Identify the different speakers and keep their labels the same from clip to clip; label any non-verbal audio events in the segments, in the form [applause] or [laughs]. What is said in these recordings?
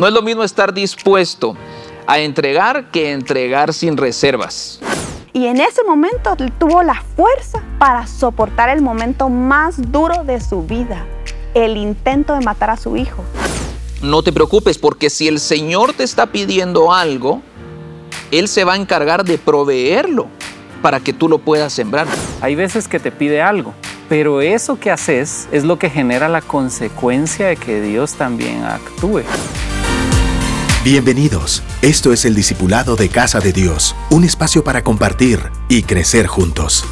Speaker 1: No es lo mismo estar dispuesto a entregar que entregar sin reservas.
Speaker 2: Y en ese momento tuvo la fuerza para soportar el momento más duro de su vida, el intento de matar a su hijo.
Speaker 1: No te preocupes porque si el Señor te está pidiendo algo, Él se va a encargar de proveerlo para que tú lo puedas sembrar.
Speaker 3: Hay veces que te pide algo, pero eso que haces es lo que genera la consecuencia de que Dios también actúe.
Speaker 4: Bienvenidos. Esto es el Discipulado de Casa de Dios, un espacio para compartir y crecer juntos.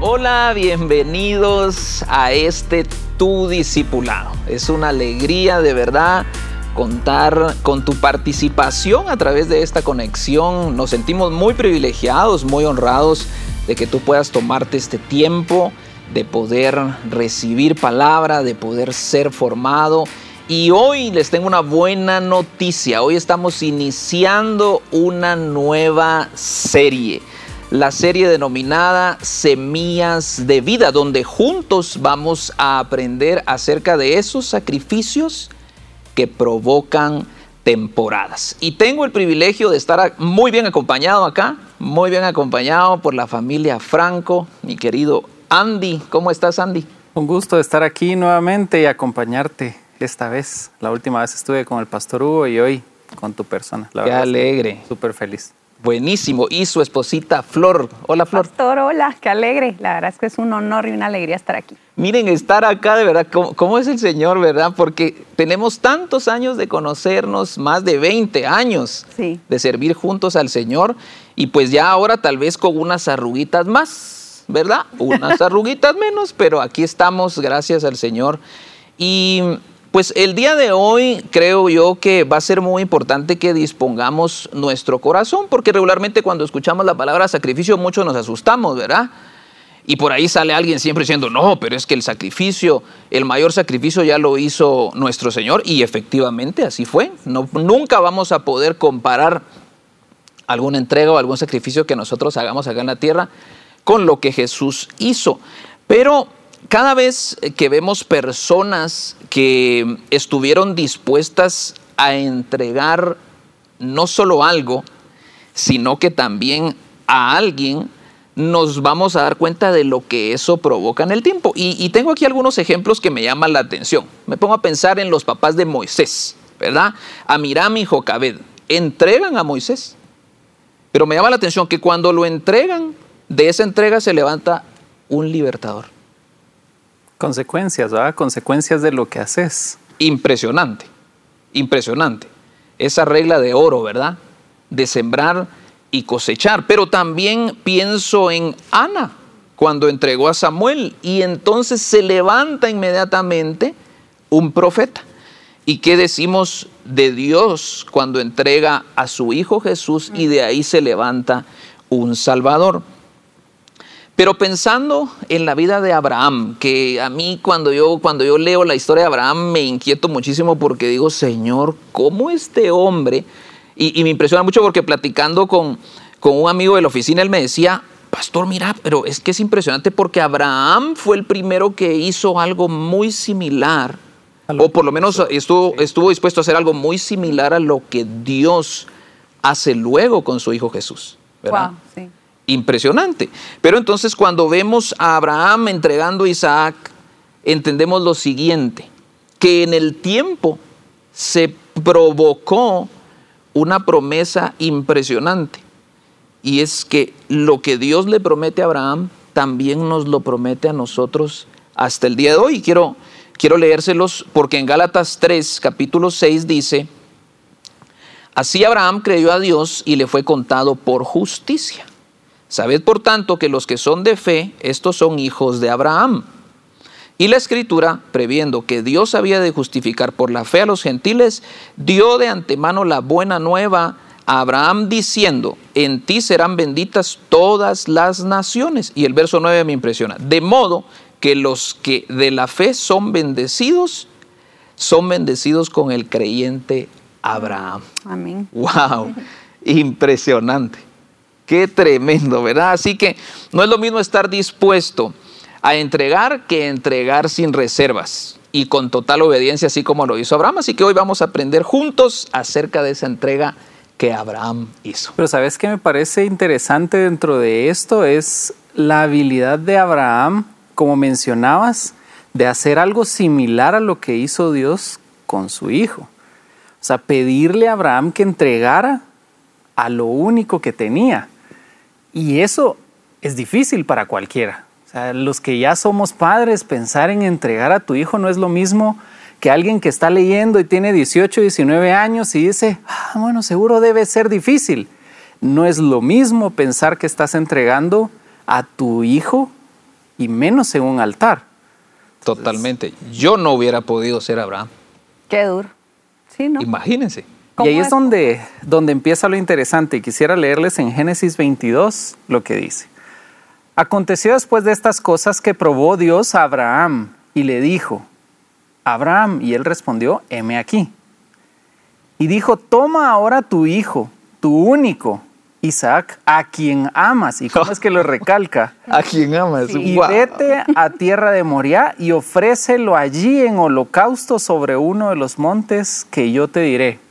Speaker 1: Hola, bienvenidos a este Tu Discipulado. Es una alegría de verdad contar con tu participación a través de esta conexión. Nos sentimos muy privilegiados, muy honrados de que tú puedas tomarte este tiempo de poder recibir palabra, de poder ser formado y hoy les tengo una buena noticia. Hoy estamos iniciando una nueva serie. La serie denominada Semillas de Vida, donde juntos vamos a aprender acerca de esos sacrificios que provocan temporadas. Y tengo el privilegio de estar muy bien acompañado acá, muy bien acompañado por la familia Franco, mi querido Andy. ¿Cómo estás, Andy?
Speaker 3: Un gusto estar aquí nuevamente y acompañarte esta vez. La última vez estuve con el pastor Hugo y hoy con tu persona.
Speaker 1: La Qué alegre.
Speaker 3: Súper feliz.
Speaker 1: Buenísimo. Y su esposita Flor. Hola Flor.
Speaker 2: Pastor, hola, qué alegre. La verdad es que es un honor y una alegría estar aquí.
Speaker 1: Miren, estar acá de verdad, ¿cómo, es el Señor, verdad? Porque tenemos tantos años de conocernos, más de 20 años de servir juntos al Señor y pues ya ahora tal vez con unas arruguitas más, ¿verdad? Unas [laughs] arruguitas menos, pero aquí estamos, gracias al Señor. Y pues el día de hoy creo yo que va a ser muy importante que dispongamos nuestro corazón, porque regularmente cuando escuchamos la palabra sacrificio muchos nos asustamos, ¿verdad? Y por ahí sale alguien siempre diciendo, no, pero es que el sacrificio, el mayor sacrificio ya lo hizo nuestro Señor y efectivamente así fue. No, nunca vamos a poder comparar alguna entrega o algún sacrificio que nosotros hagamos acá en la tierra con lo que Jesús hizo. Pero cada vez que vemos personas que estuvieron dispuestas a entregar no solo algo, sino que también a alguien, nos vamos a dar cuenta de lo que eso provoca en el tiempo. Y, tengo aquí algunos ejemplos que me llaman la atención. Me pongo a pensar en los papás de Moisés, ¿verdad? Amiram y Jocabed entregan a Moisés. Pero me llama la atención que cuando lo entregan, de esa entrega se levanta un libertador.
Speaker 3: Consecuencias, ¿verdad? Consecuencias de lo que haces.
Speaker 1: Impresionante, impresionante. Esa regla de oro, ¿verdad? De sembrar y cosechar. Pero también pienso en Ana, cuando entregó a Samuel, y entonces se levanta inmediatamente un profeta. ¿Y qué decimos de Dios cuando entrega a su Hijo Jesús y de ahí se levanta un Salvador? Pero pensando en la vida de Abraham, que a mí cuando yo, cuando yo leo la historia de Abraham me inquieto muchísimo porque digo, Señor, ¿cómo este hombre? Y, me impresiona mucho porque platicando con, con un amigo de la oficina, él me decía, pastor, mira, pero es que es impresionante porque Abraham fue el primero que hizo algo muy similar, o por lo menos estuvo, estuvo dispuesto a hacer algo muy similar a lo que Dios hace luego con su Hijo Jesús. ¿verdad? sí impresionante. Pero entonces cuando vemos a Abraham entregando a Isaac, entendemos lo siguiente, que en el tiempo se provocó una promesa impresionante. Y es que lo que Dios le promete a Abraham, también nos lo promete a nosotros hasta el día de hoy. Quiero, quiero leérselos porque en Gálatas 3, capítulo 6 dice, así Abraham creyó a Dios y le fue contado por justicia. Sabed por tanto que los que son de fe, estos son hijos de Abraham. Y la escritura, previendo que Dios había de justificar por la fe a los gentiles, dio de antemano la buena nueva a Abraham diciendo, en ti serán benditas todas las naciones. Y el verso 9 me impresiona. De modo que los que de la fe son bendecidos, son bendecidos con el creyente Abraham.
Speaker 2: Amén.
Speaker 1: ¡Wow! Impresionante. Qué tremendo, ¿verdad? Así que no es lo mismo estar dispuesto a entregar que entregar sin reservas. y con total obediencia, así como lo hizo Abraham. Así que hoy vamos a aprender juntos acerca de esa entrega que Abraham hizo.
Speaker 3: Pero sabes qué me parece interesante dentro de esto es la habilidad de Abraham, como mencionabas, de hacer algo similar a lo que hizo Dios con su hijo. O sea, pedirle a Abraham que entregara a lo único que tenía. Y eso es difícil para cualquiera. O sea, los que ya somos padres, pensar en entregar a tu hijo no es lo mismo que alguien que está leyendo y tiene 18, 19 años y dice, ah, bueno, seguro debe ser difícil. No es lo mismo pensar que estás entregando a tu hijo y menos en un altar.
Speaker 1: Totalmente. Yo no hubiera podido ser Abraham.
Speaker 2: Qué duro. Sí, ¿no?
Speaker 1: Imagínense.
Speaker 3: Y ahí
Speaker 2: ¿Cómo
Speaker 3: es donde, donde empieza lo interesante. Y quisiera leerles en Génesis 22 lo que dice. Aconteció después de estas cosas que probó Dios a Abraham y le dijo, Abraham, y él respondió, heme aquí. Y dijo, toma ahora tu hijo, tu único, Isaac, a quien amas. ¿Y cómo es que lo [laughs] recalca?
Speaker 1: A quien amas.
Speaker 3: Y vete a tierra de Moriah y ofrécelo allí en holocausto sobre uno de los montes que yo te diré.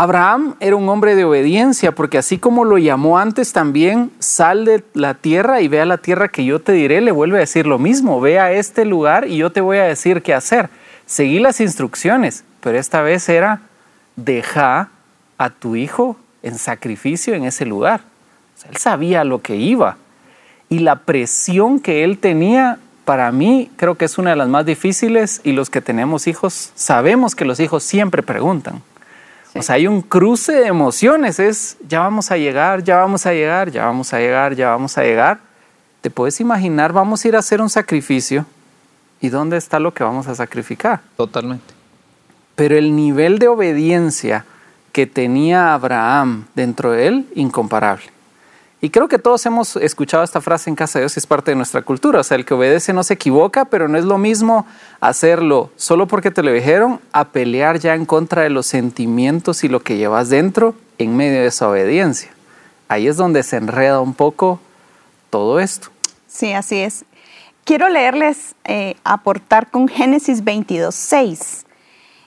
Speaker 3: Abraham era un hombre de obediencia, porque así como lo llamó antes también, sal de la tierra y ve a la tierra que yo te diré, le vuelve a decir lo mismo, ve a este lugar y yo te voy a decir qué hacer. Seguí las instrucciones, pero esta vez era, deja a tu hijo en sacrificio en ese lugar. Él sabía lo que iba. Y la presión que él tenía, para mí, creo que es una de las más difíciles y los que tenemos hijos sabemos que los hijos siempre preguntan. O sea, hay un cruce de emociones, es ya vamos a llegar, ya vamos a llegar, ya vamos a llegar, ya vamos a llegar. Te puedes imaginar, vamos a ir a hacer un sacrificio y dónde está lo que vamos a sacrificar.
Speaker 1: Totalmente.
Speaker 3: Pero el nivel de obediencia que tenía Abraham dentro de él, incomparable. Y creo que todos hemos escuchado esta frase en casa de Dios es parte de nuestra cultura. O sea, el que obedece no se equivoca, pero no es lo mismo hacerlo solo porque te lo dijeron a pelear ya en contra de los sentimientos y lo que llevas dentro en medio de esa obediencia. Ahí es donde se enreda un poco todo esto.
Speaker 2: Sí, así es. Quiero leerles, eh, aportar con Génesis 22, 6.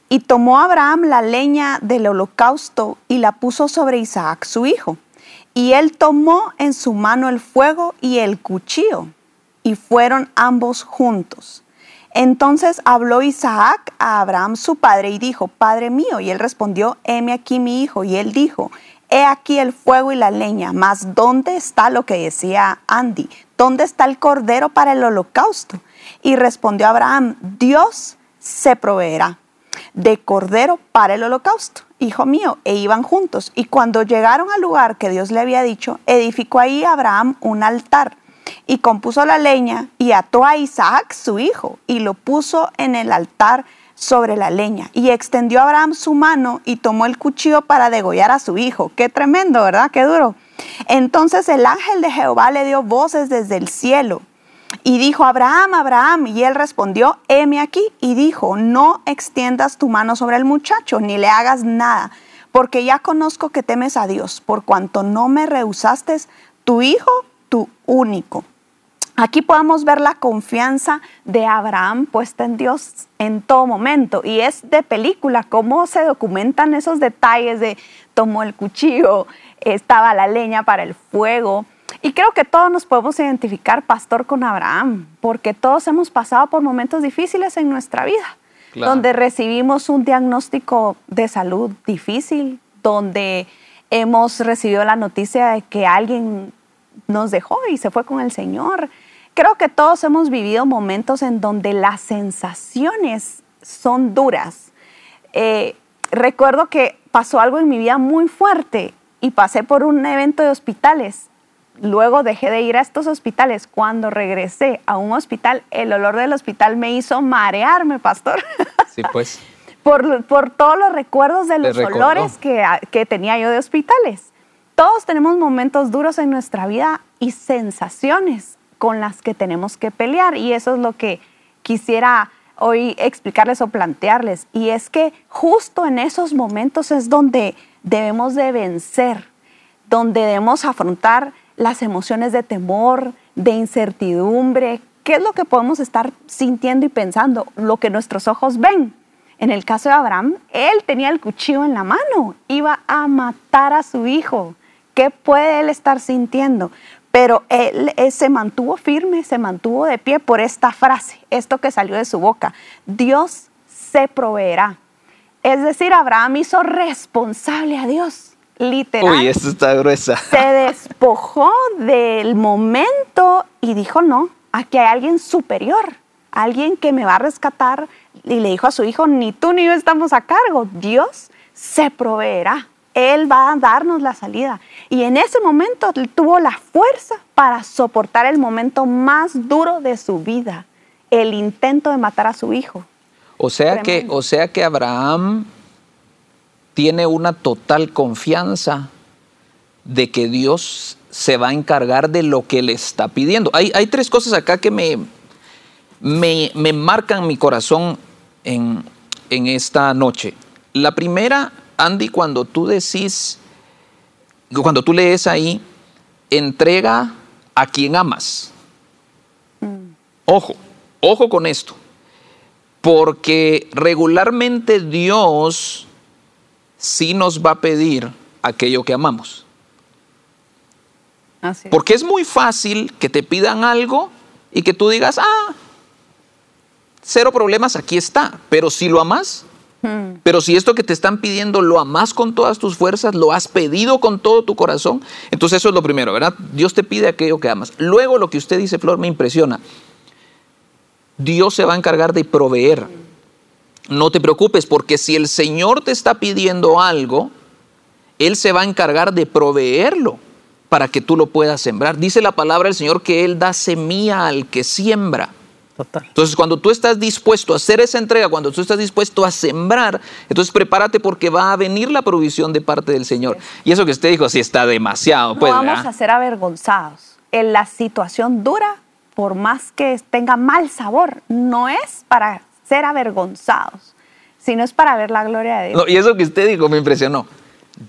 Speaker 2: Y tomó Abraham la leña del holocausto y la puso sobre Isaac, su hijo. Y él tomó en su mano el fuego y el cuchillo, y fueron ambos juntos. Entonces habló Isaac a Abraham su padre y dijo, Padre mío. Y él respondió, heme aquí mi hijo. Y él dijo, he aquí el fuego y la leña, mas ¿dónde está lo que decía Andy? ¿Dónde está el cordero para el holocausto? Y respondió Abraham, Dios se proveerá de cordero para el holocausto, hijo mío, e iban juntos. Y cuando llegaron al lugar que Dios le había dicho, edificó ahí Abraham un altar y compuso la leña y ató a Isaac su hijo y lo puso en el altar sobre la leña. Y extendió Abraham su mano y tomó el cuchillo para degollar a su hijo. Qué tremendo, ¿verdad? Qué duro. Entonces el ángel de Jehová le dio voces desde el cielo y dijo, Abraham, Abraham, y él respondió, heme aquí, y dijo, no extiendas tu mano sobre el muchacho, ni le hagas nada, porque ya conozco que temes a Dios, por cuanto no me rehusaste tu hijo, tu único. Aquí podemos ver la confianza de Abraham puesta en Dios en todo momento. Y es de película, cómo se documentan esos detalles de tomó el cuchillo, estaba la leña para el fuego. Y creo que todos nos podemos identificar, pastor, con Abraham, porque todos hemos pasado por momentos difíciles en nuestra vida,
Speaker 1: Claro.
Speaker 2: donde recibimos un diagnóstico de salud difícil, donde hemos recibido la noticia de que alguien nos dejó y se fue con el Señor. Creo que todos hemos vivido momentos en donde las sensaciones son duras. Eh, recuerdo que pasó algo en mi vida muy fuerte y pasé por un evento de hospitales. Luego dejé de ir a estos hospitales. Cuando regresé a un hospital, el olor del hospital me hizo marearme, pastor.
Speaker 1: Sí, pues. [laughs]
Speaker 2: por, por todos los recuerdos de los olores que, que tenía yo de hospitales. Todos tenemos momentos duros en nuestra vida y sensaciones con las que tenemos que pelear y eso es lo que quisiera hoy explicarles o plantearles y es que justo en esos momentos es donde debemos de vencer, donde debemos afrontar las emociones de temor, de incertidumbre, ¿qué es lo que podemos estar sintiendo y pensando? Lo que nuestros ojos ven. En el caso de Abraham, él tenía el cuchillo en la mano, iba a matar a su hijo. ¿Qué puede él estar sintiendo? Pero él, él, se mantuvo firme, se mantuvo de pie por esta frase, esto que salió de su boca. Dios se proveerá. Es decir, Abraham hizo responsable a Dios, literal.
Speaker 1: Uy, esto está gruesa.
Speaker 2: Se [laughs] despojó del momento y dijo, no, aquí hay alguien superior, alguien que me va a rescatar. Y le dijo a su hijo, ni tú ni yo estamos a cargo, Dios se proveerá. Él va a darnos la salida. Y en ese momento tuvo la fuerza para soportar el momento más duro de su vida, el intento de matar a su hijo.
Speaker 1: O sea, que, o sea que Abraham tiene una total confianza de que Dios se va a encargar de lo que le está pidiendo. Hay, hay tres cosas acá que me, me, me marcan mi corazón en, en esta noche. La primera, Andy, cuando tú decís, cuando tú lees ahí, entrega a quien amas. Mm. Ojo, ojo con esto. Porque regularmente Dios sí nos va a pedir aquello que amamos.
Speaker 2: Así es.
Speaker 1: Porque es muy fácil que te pidan algo y que tú digas, ah, cero problemas, aquí está. Pero si lo amas, hmm. pero si esto que te están pidiendo lo amas con todas tus fuerzas, lo has pedido con todo tu corazón, entonces eso es lo primero, ¿verdad? Dios te pide aquello que amas. Luego lo que usted dice, Flor, me impresiona. Dios se va a encargar de proveer. No te preocupes, porque si el Señor te está pidiendo algo, Él se va a encargar de proveerlo para que tú lo puedas sembrar. Dice la palabra del Señor que Él da semilla al que siembra.
Speaker 3: Total.
Speaker 1: Entonces, cuando tú estás dispuesto a hacer esa entrega, cuando tú estás dispuesto a sembrar, entonces prepárate porque va a venir la provisión de parte del Señor. Y eso que usted dijo, sí está demasiado.
Speaker 2: No
Speaker 1: pues,
Speaker 2: vamos
Speaker 1: ¿verdad?
Speaker 2: a ser avergonzados. En la situación dura, por más que tenga mal sabor, no es para ser avergonzados, sino es para ver la gloria de Dios.
Speaker 1: No, y eso que usted dijo me impresionó.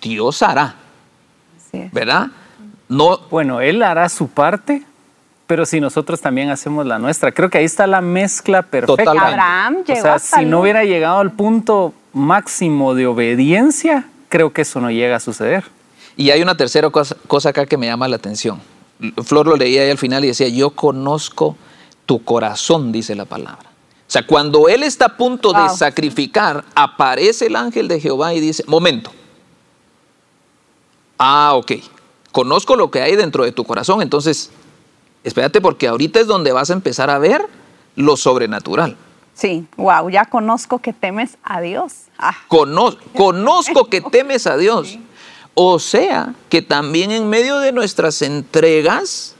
Speaker 1: Dios hará,
Speaker 2: Así es.
Speaker 1: ¿verdad? No,
Speaker 3: Bueno, Él hará su parte, pero si nosotros también hacemos la nuestra. Creo que ahí está la mezcla perfecta.
Speaker 1: Totalmente.
Speaker 2: Abraham
Speaker 3: O
Speaker 2: llegó
Speaker 3: sea,
Speaker 2: hasta
Speaker 3: si
Speaker 2: el-
Speaker 3: no hubiera llegado al punto máximo de obediencia, creo que eso no llega a suceder.
Speaker 1: Y hay una tercera cosa, cosa acá que me llama la atención. Flor lo leía ahí al final y decía, yo conozco tu corazón, dice la palabra. O sea, cuando él está a punto de sacrificar, aparece el ángel de Jehová y dice, momento. Ah, ok. Conozco lo que hay dentro de tu corazón, entonces, espérate porque ahorita es donde vas a empezar a ver lo sobrenatural.
Speaker 2: Sí, wow, ya conozco que temes a Dios. Ah,
Speaker 1: Cono- [laughs] conozco que temes a Dios. O sea, que también en medio de nuestras entregas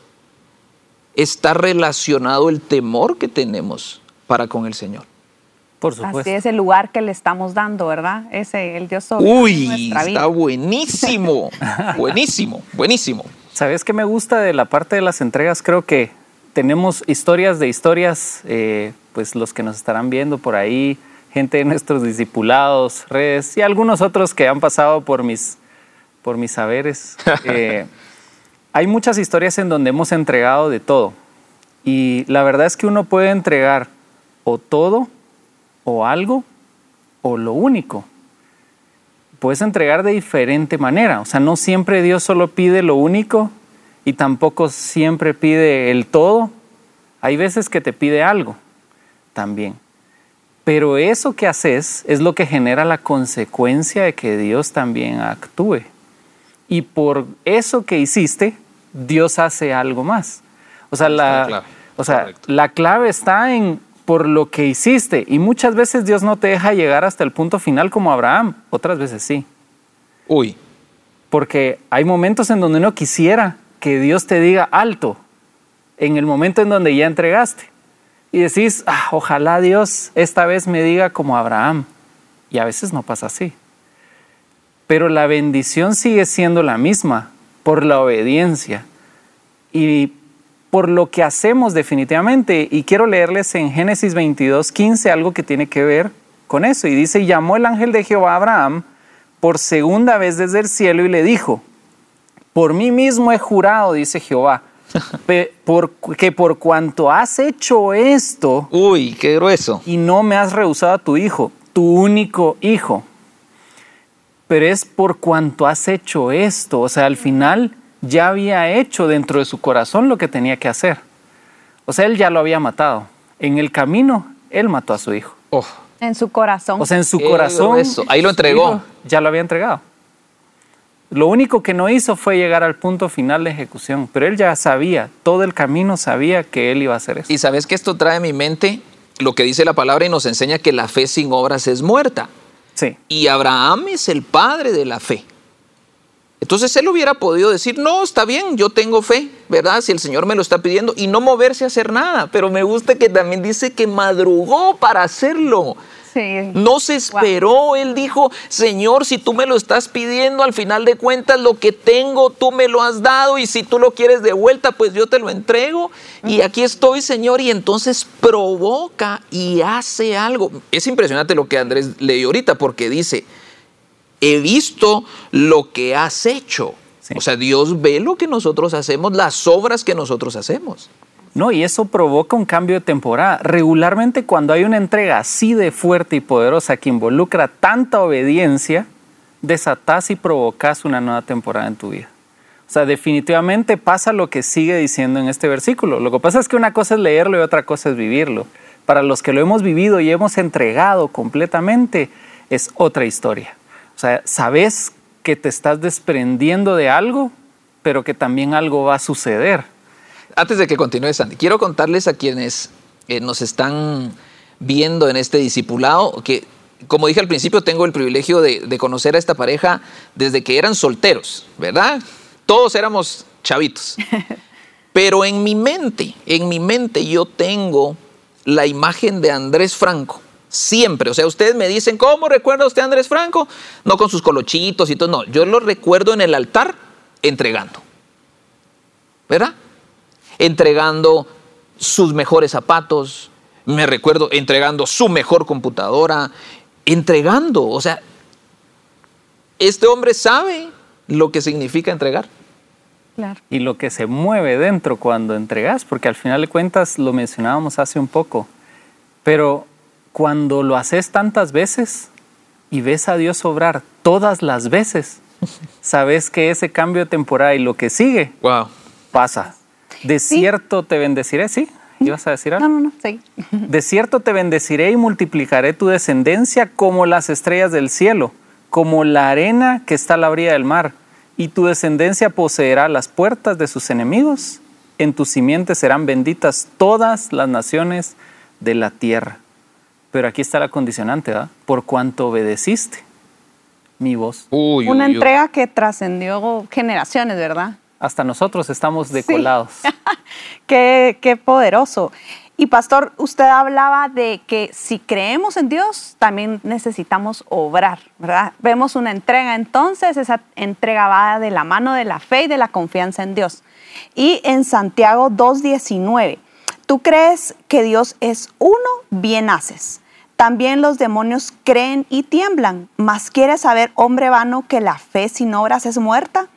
Speaker 1: está relacionado el temor que tenemos para con el Señor.
Speaker 3: Por
Speaker 2: así
Speaker 3: supuesto.
Speaker 2: es el lugar que le estamos dando, ¿verdad? Ese, el Dios soberano
Speaker 1: Uy,
Speaker 2: vida.
Speaker 1: está buenísimo, [laughs] buenísimo, buenísimo.
Speaker 3: ¿Sabes qué me gusta de la parte de las entregas? Creo que tenemos historias de historias, eh, pues los que nos estarán viendo por ahí, gente de nuestros discipulados, redes y algunos otros que han pasado por mis, por mis saberes. [laughs] Eh, hay muchas historias en donde hemos entregado de todo. Y la verdad es que uno puede entregar o todo, o algo, o lo único puedes entregar de diferente manera. O sea, no siempre Dios solo pide lo único y tampoco siempre pide el todo. Hay veces que te pide algo también. Pero eso que haces es lo que genera la consecuencia de que Dios también actúe. Y por eso que hiciste, Dios hace algo más. O sea,
Speaker 1: la clave.
Speaker 3: o sea, la clave está en por lo que hiciste. Y muchas veces Dios no te deja llegar hasta el punto final como Abraham. Otras veces sí.
Speaker 1: Uy,
Speaker 3: Porque hay momentos en donde uno quisiera que Dios te diga alto, en el momento en donde ya entregaste. Y decís, "Ah, ojalá Dios esta vez me diga como Abraham. Y a veces no pasa así. Pero la bendición sigue siendo la misma por la obediencia y por lo que hacemos definitivamente. Y quiero leerles en Génesis 22, 15 algo que tiene que ver con eso. Y dice, y llamó el ángel de Jehová a Abraham por segunda vez desde el cielo y le dijo, por mí mismo he jurado, dice Jehová, [laughs] porque por cuanto has hecho esto
Speaker 1: Uy, qué grueso.
Speaker 3: y no me has rehusado a tu hijo, tu único hijo, pero es por cuanto has hecho esto, o sea, al final ya había hecho dentro de su corazón lo que tenía que hacer. O sea, él ya lo había matado. En el camino, él mató a su hijo.
Speaker 1: Oh,
Speaker 2: En su corazón.
Speaker 3: O sea, en su
Speaker 1: Qué
Speaker 3: corazón.
Speaker 1: grueso. Ahí lo entregó.
Speaker 3: Ya lo había entregado. Lo único que no hizo fue llegar al punto final de ejecución, pero él ya sabía, todo el camino sabía que él iba a hacer eso.
Speaker 1: y sabes que esto trae a mi mente lo que dice la palabra y nos enseña que la fe sin obras es muerta.
Speaker 3: Sí,
Speaker 1: Y Abraham es el padre de la fe. Entonces él hubiera podido decir, no, está bien, yo tengo fe, ¿verdad? Si el Señor me lo está pidiendo y no moverse a hacer nada. Pero me gusta que también dice que madrugó para hacerlo.
Speaker 2: Sí.
Speaker 1: No se esperó, él dijo, Señor, si tú me lo estás pidiendo, al final de cuentas lo que tengo tú me lo has dado y si tú lo quieres de vuelta, pues yo te lo entrego. Y aquí estoy, Señor, y entonces provoca y hace algo. Es impresionante lo que Andrés leyó ahorita porque dice, he visto lo que has hecho.
Speaker 3: Sí.
Speaker 1: O sea, Dios ve lo que nosotros hacemos, las obras que nosotros hacemos.
Speaker 3: No, y eso provoca un cambio de temporada. Regularmente cuando hay una entrega así de fuerte y poderosa que involucra tanta obediencia, desatás y provocas una nueva temporada en tu vida. O sea, definitivamente pasa lo que sigue diciendo en este versículo. Lo que pasa es que una cosa es leerlo y otra cosa es vivirlo. Para los que lo hemos vivido y hemos entregado completamente, es otra historia. Sea, sabes que te estás desprendiendo de algo, pero que también algo va a suceder.
Speaker 1: Antes de que continúe, Sandy, quiero contarles a quienes eh, nos están viendo en este discipulado que, como dije al principio, tengo el privilegio de, de conocer a esta pareja desde que eran solteros, ¿verdad? Todos éramos chavitos. [laughs] Pero en mi mente, en mi mente yo tengo la imagen de Andrés Franco. Siempre, o sea, ustedes me dicen, ¿cómo recuerda usted a Andrés Franco? No con sus colochitos y todo, no, yo lo recuerdo en el altar entregando. ¿Verdad? entregando sus mejores zapatos, me recuerdo entregando su mejor computadora, entregando, o sea, este hombre sabe lo que significa entregar.
Speaker 2: Claro.
Speaker 3: y lo que se mueve dentro cuando entregas, porque al final de cuentas lo mencionábamos hace un poco, pero cuando lo haces tantas veces y ves a Dios obrar todas las veces, [laughs] sabes que ese cambio de temporada y lo que sigue
Speaker 1: Wow.
Speaker 3: pasa. De cierto te bendeciré, ¿sí? ¿Ibas a decir algo?
Speaker 2: No, no, no, sí.
Speaker 3: De cierto te bendeciré y multiplicaré tu descendencia como las estrellas del cielo, como la arena que está a la orilla del mar. Y tu descendencia poseerá las puertas de sus enemigos. En tus simientes serán benditas todas las naciones de la tierra. Pero aquí está la condicionante, ¿verdad? Por cuanto obedeciste mi voz.
Speaker 1: Uy,
Speaker 2: Una
Speaker 1: uy, uy.
Speaker 2: entrega que trascendió generaciones, ¿verdad?
Speaker 3: Hasta nosotros estamos decolados. [laughs]
Speaker 2: Qué, qué poderoso. Y pastor, usted hablaba de que si creemos en Dios, también necesitamos obrar, ¿verdad? Vemos una entrega, entonces esa entrega va de la mano de la fe y de la confianza en Dios. Y en Santiago 2.19, tú crees que Dios es uno, bien haces. También los demonios creen y tiemblan, mas quieres saber, hombre vano, que la fe sin obras es muerta.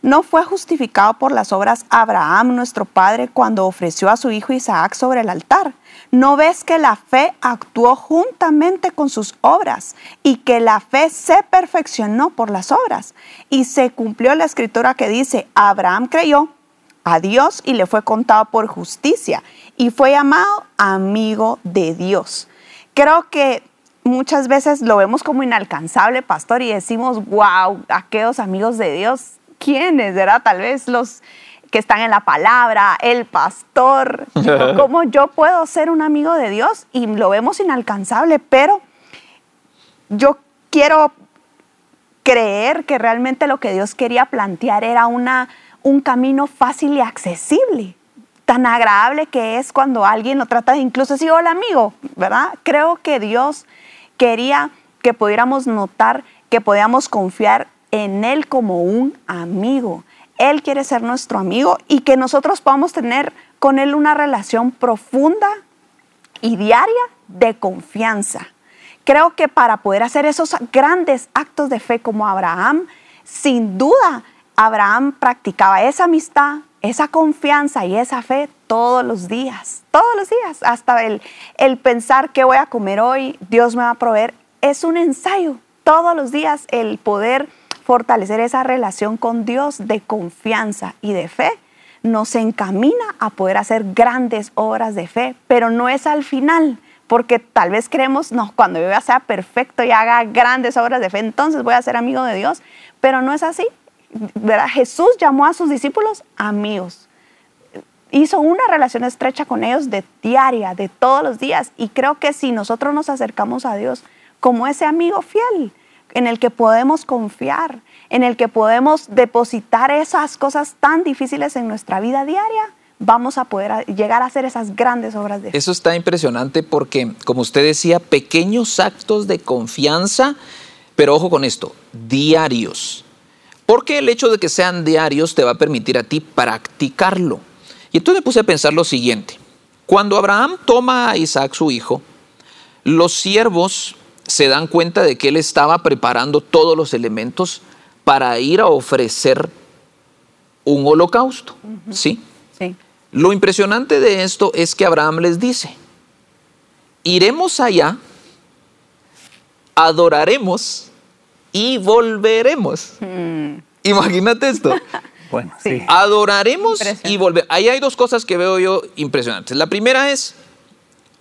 Speaker 2: ¿No fue justificado por las obras Abraham, nuestro padre, cuando ofreció a su hijo Isaac sobre el altar? ¿No ves que la fe actuó juntamente con sus obras y que la fe se perfeccionó por las obras? Y se cumplió la escritura que dice, Abraham creyó a Dios y le fue contado por justicia y fue llamado amigo de Dios. Creo que muchas veces lo vemos como inalcanzable, pastor, y decimos, wow, aquellos amigos de Dios, ¿quiénes? ¿Verdad? Tal vez los que están en la palabra, el pastor. [laughs] ¿Cómo yo puedo ser un amigo de Dios? Y lo vemos inalcanzable, pero yo quiero creer que realmente lo que Dios quería plantear era una, un camino fácil y accesible. Tan agradable que es cuando alguien lo trata incluso decir, hola amigo, ¿verdad? Creo que Dios quería que pudiéramos notar que podíamos confiar en Él como un amigo. Él quiere ser nuestro amigo y que nosotros podamos tener con Él una relación profunda y diaria de confianza. Creo que para poder hacer esos grandes actos de fe como Abraham, sin duda, Abraham practicaba esa amistad esa confianza y esa fe todos los días, todos los días, hasta el, el pensar qué voy a comer hoy, Dios me va a proveer, es un ensayo, todos los días el poder fortalecer esa relación con Dios de confianza y de fe nos encamina a poder hacer grandes obras de fe, pero no es al final, porque tal vez creemos, no, cuando yo sea perfecto y haga grandes obras de fe, entonces voy a ser amigo de Dios, pero no es así. ¿Verdad? Jesús llamó a sus discípulos amigos. Hizo una relación estrecha con ellos de diaria, de todos los días. Y creo que si nosotros nos acercamos a Dios como ese amigo fiel, en el que podemos confiar, en el que podemos depositar esas cosas tan difíciles en nuestra vida diaria, vamos a poder llegar a hacer esas grandes obras de
Speaker 1: fe. Eso está impresionante porque, como usted decía, pequeños actos de confianza, pero ojo con esto, diarios. Porque el hecho de que sean diarios te va a permitir a ti practicarlo. Y entonces me puse a pensar lo siguiente. Cuando Abraham toma a Isaac su hijo, los siervos se dan cuenta de que él estaba preparando todos los elementos para ir a ofrecer un holocausto. ¿sí?
Speaker 2: Sí.
Speaker 1: Lo impresionante de esto es que Abraham les dice, iremos allá, adoraremos y volveremos.
Speaker 2: Mm.
Speaker 1: Imagínate esto. [laughs]
Speaker 3: Bueno, sí.
Speaker 1: Adoraremos y volver. Ahí hay dos cosas que veo yo impresionantes. La primera es,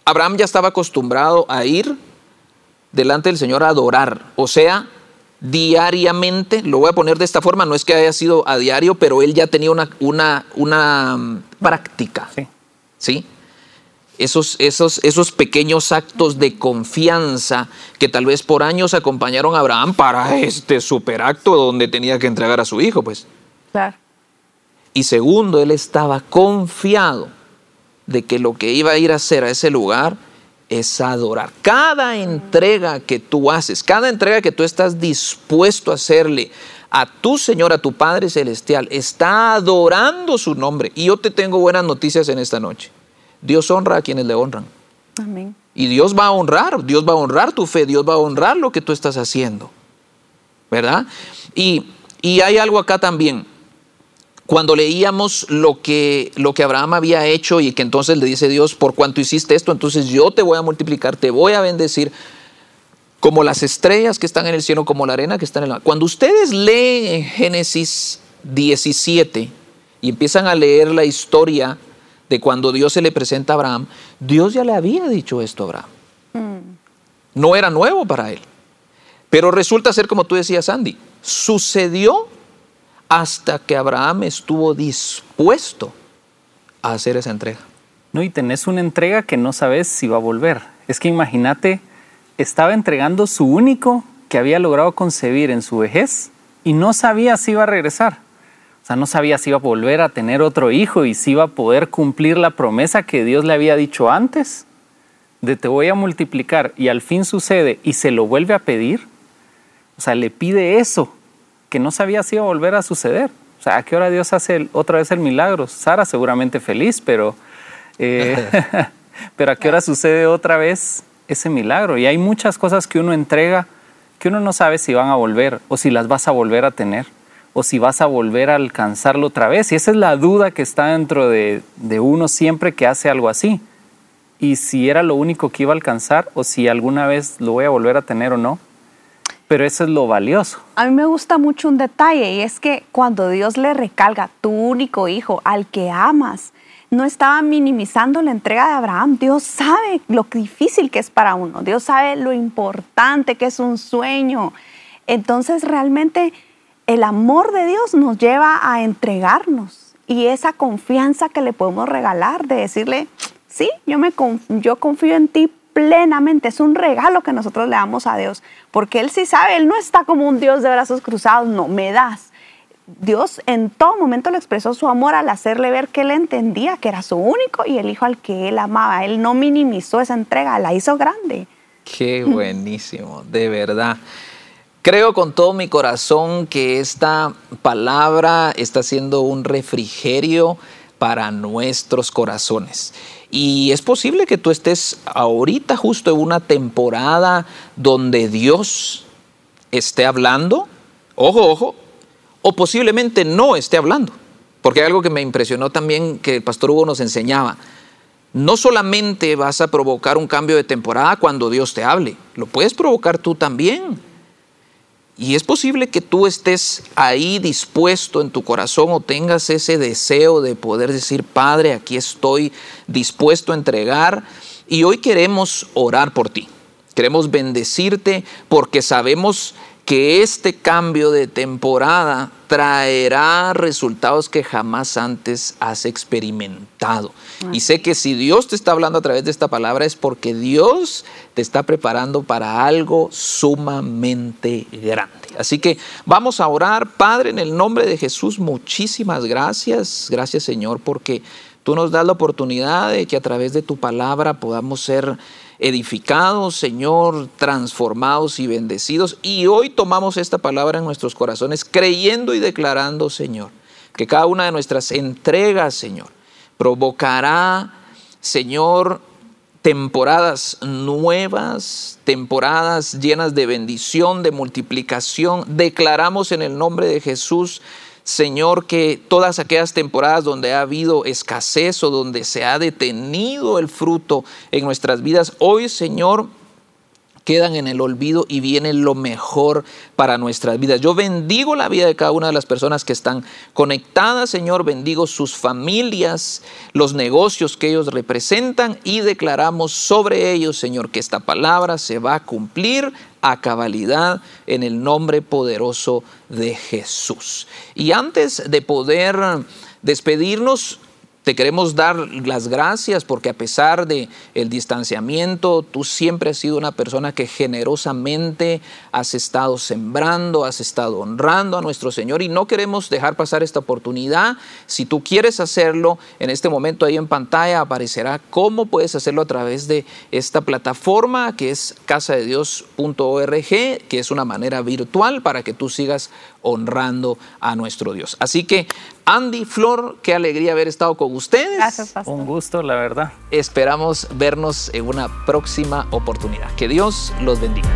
Speaker 1: Abraham ya estaba acostumbrado a ir delante del Señor a adorar, o sea, diariamente, lo voy a poner de esta forma, no es que haya sido a diario, pero él ya tenía una, una, una mm, práctica.
Speaker 3: Sí.
Speaker 1: ¿Sí? Esos, esos, esos pequeños actos de confianza que tal vez por años acompañaron a Abraham para este superacto donde tenía que entregar a su hijo, pues.
Speaker 2: Claro.
Speaker 1: Y segundo, él estaba confiado de que lo que iba a ir a hacer a ese lugar es adorar. Cada entrega que tú haces, cada entrega que tú estás dispuesto a hacerle a tu Señor, a tu Padre Celestial, está adorando su nombre. Y yo te tengo buenas noticias en esta noche. Dios honra a quienes le honran.
Speaker 2: Amén.
Speaker 1: Y Dios va a honrar, Dios va a honrar tu fe, Dios va a honrar lo que tú estás haciendo. ¿Verdad? Y, y hay algo acá también. Cuando leíamos lo que, lo que Abraham había hecho y que entonces le dice Dios, por cuanto hiciste esto, entonces yo te voy a multiplicar, te voy a bendecir, como las estrellas que están en el cielo, como la arena que está en el mar. Cuando ustedes leen Génesis 17 y empiezan a leer la historia de cuando Dios se le presenta a Abraham, Dios ya le había dicho esto a Abraham. No era nuevo para él. Pero resulta ser, como tú decías, Andy, sucedió hasta que Abraham estuvo dispuesto a hacer esa entrega.
Speaker 3: No, y tenés una entrega que no sabes si va a volver. Es que imagínate, estaba entregando su único que había logrado concebir en su vejez y no sabía si iba a regresar. O sea, no sabía si iba a volver a tener otro hijo y si iba a poder cumplir la promesa que Dios le había dicho antes de te voy a multiplicar y al fin sucede y se lo vuelve a pedir. O sea, le pide eso que no sabía si iba a volver a suceder. O sea, ¿a qué hora Dios hace otra vez el milagro? Sara seguramente feliz, pero, eh, [laughs] [laughs] pero ¿a qué hora sucede otra vez ese milagro? Y hay muchas cosas que uno entrega que uno no sabe si van a volver o si las vas a volver a tener o si vas a volver a alcanzarlo otra vez. Y esa es la duda que está dentro de, de, uno siempre que hace algo así. Y si era lo único que iba a alcanzar o si alguna vez lo voy a volver a tener o no. Pero eso es lo valioso.
Speaker 2: A mí me gusta mucho un detalle y es que cuando Dios le recalga tu único hijo al que amas, no estaba minimizando la entrega de Abraham. Dios sabe lo difícil que es para uno. Dios sabe lo importante que es un sueño. Entonces realmente el amor de Dios nos lleva a entregarnos y esa confianza que le podemos regalar de decirle, sí, yo, me yo confío en ti plenamente. Es un regalo que nosotros le damos a Dios, porque Él sí sabe, Él no está como un Dios de brazos cruzados, no, me das. Dios en todo momento le expresó su amor al hacerle ver que Él entendía que era su único y el hijo al que Él amaba. Él no minimizó esa entrega, la hizo grande.
Speaker 1: Qué buenísimo, de verdad. Creo con todo mi corazón que esta palabra está siendo un refrigerio para nuestros corazones. Y es posible que tú estés ahorita justo en una temporada donde Dios esté hablando, ojo, ojo, o posiblemente no esté hablando. Porque algo que me impresionó también que el pastor Hugo nos enseñaba. No solamente vas a provocar un cambio de temporada cuando Dios te hable, lo puedes provocar tú también. Y es posible que tú estés ahí dispuesto en tu corazón o tengas ese deseo de poder decir, Padre, aquí estoy dispuesto a entregar. Y hoy queremos orar por ti. Queremos bendecirte porque sabemos que este cambio de temporada traerá resultados que jamás antes has experimentado. Y sé que si Dios te está hablando a través de esta palabra es porque Dios te está preparando para algo sumamente grande. Así que vamos a orar, Padre, en el nombre de Jesús, muchísimas gracias. Gracias Señor porque tú nos das la oportunidad de que a través de tu palabra podamos ser edificados, Señor, transformados y bendecidos. Y hoy tomamos esta palabra en nuestros corazones, creyendo y declarando, Señor, que cada una de nuestras entregas, Señor, provocará, Señor, temporadas nuevas, temporadas llenas de bendición, de multiplicación. Declaramos en el nombre de Jesús Señor, que todas aquellas temporadas donde ha habido escasez o donde se ha detenido el fruto en nuestras vidas, hoy, Señor, quedan en el olvido y viene lo mejor para nuestras vidas. Yo bendigo la vida de cada una de las personas que están conectadas, Señor, bendigo sus familias, los negocios que ellos representan y declaramos sobre ellos, Señor, que esta palabra se va a cumplir a cabalidad en el nombre poderoso de Jesús. Y antes de poder despedirnos, te queremos dar las gracias porque a pesar de el distanciamiento, tú siempre has sido una persona que generosamente has estado sembrando, has estado honrando a nuestro Señor y no queremos dejar pasar esta oportunidad. Si tú quieres hacerlo, en este momento ahí en pantalla aparecerá cómo puedes hacerlo a través de esta plataforma que es casadedios.org, que es una manera virtual para que tú sigas honrando a nuestro Dios. Así que Andy, Flor, qué alegría haber estado con ustedes.
Speaker 2: Gracias, pastor.
Speaker 3: Un gusto, la verdad.
Speaker 1: Esperamos vernos en una próxima oportunidad. Que Dios los bendiga.